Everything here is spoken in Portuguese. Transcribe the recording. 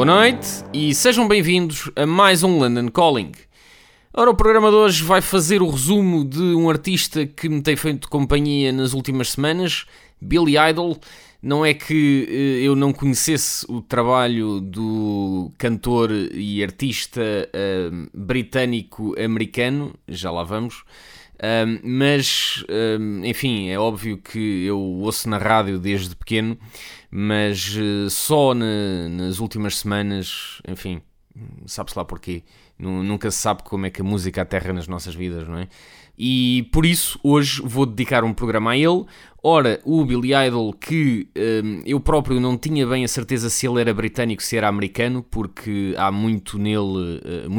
Boa noite e sejam bem-vindos a mais um London Calling. Ora, o programa de hoje vai fazer o resumo de um artista que me tem feito companhia nas últimas semanas, Billy Idol. Não é que eh, eu não conhecesse o trabalho do cantor e artista eh, britânico-americano, já lá vamos, Um, mas, enfim, é óbvio que eu ouço na rádio desde pequeno, mas só na- nas últimas semanas, enfim, sabe-se lá porquê. Nu- Nunca se sabe como é que a música aterra nas nossas vidas, não é? E por isso hoje vou dedicar um programa a ele. Ora, o Billy Idol, que um, eu próprio não tinha bem a certeza se ele era britânico, se era americano, porque há muito nele, muito